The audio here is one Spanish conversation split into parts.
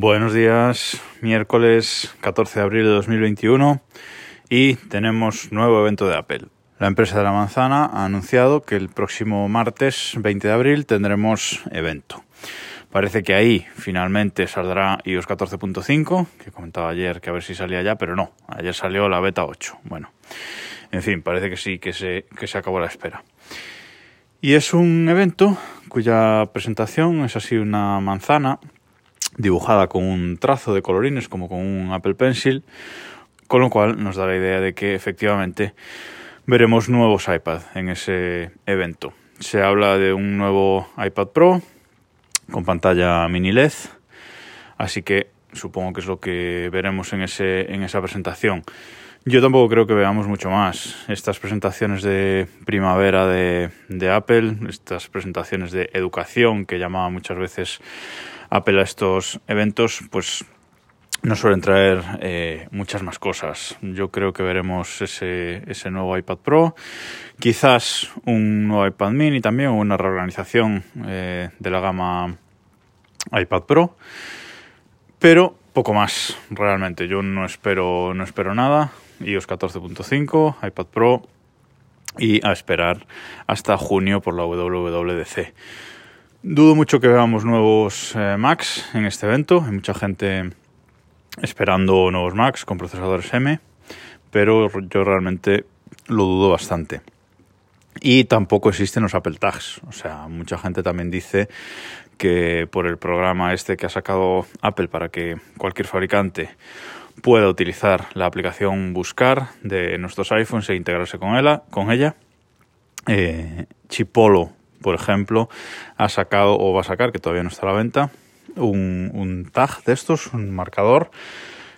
Buenos días, miércoles 14 de abril de 2021 y tenemos nuevo evento de Apple. La empresa de la manzana ha anunciado que el próximo martes 20 de abril tendremos evento. Parece que ahí finalmente saldrá iOS 14.5, que comentaba ayer que a ver si salía ya, pero no, ayer salió la beta 8. Bueno, en fin, parece que sí, que se, que se acabó la espera. Y es un evento cuya presentación es así una manzana dibujada con un trazo de colorines como con un Apple Pencil, con lo cual nos da la idea de que efectivamente veremos nuevos iPad en ese evento. Se habla de un nuevo iPad Pro con pantalla mini LED, así que supongo que es lo que veremos en, ese, en esa presentación. Yo tampoco creo que veamos mucho más. Estas presentaciones de primavera de, de Apple, estas presentaciones de educación que llamaba muchas veces Apple a estos eventos, pues no suelen traer eh, muchas más cosas. Yo creo que veremos ese, nuevo iPad Pro, quizás un nuevo iPad mini también, una reorganización eh, de la gama iPad Pro, pero poco más realmente. Yo no espero, no espero nada. iOS 14.5, iPad Pro y a esperar hasta junio por la WWDC. Dudo mucho que veamos nuevos eh, Macs en este evento. Hay mucha gente esperando nuevos Macs con procesadores M, pero yo realmente lo dudo bastante. Y tampoco existen los Apple Tags. O sea, mucha gente también dice que por el programa este que ha sacado Apple para que cualquier fabricante pueda utilizar la aplicación Buscar de nuestros iPhones e integrarse con ella, eh, Chipolo por ejemplo, ha sacado o va a sacar, que todavía no está a la venta, un, tag de estos, un marcador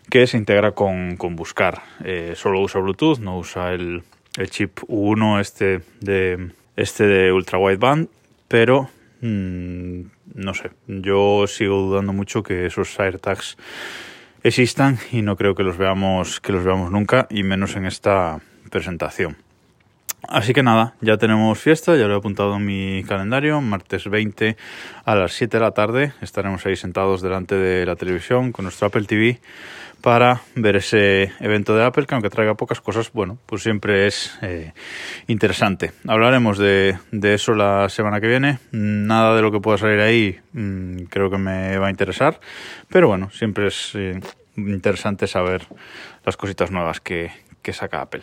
que se integra con, Buscar. Eh, solo usa Bluetooth, no usa el, chip U1 este de, este de ultra wideband, pero mm, no sé, yo sigo dudando mucho que esos AirTags existan y no creo que los veamos que los veamos nunca y menos en esta presentación. Así que nada, ya tenemos fiesta, ya lo he apuntado en mi calendario, martes 20 a las 7 de la tarde estaremos ahí sentados delante de la televisión con nuestro Apple TV para ver ese evento de Apple que aunque traiga pocas cosas, bueno, pues siempre es eh, interesante. Hablaremos de, de, eso la semana que viene, nada de lo que pueda salir ahí mm, creo que me va a interesar, pero bueno, siempre es eh, interesante saber las cositas nuevas que, que saca Apple.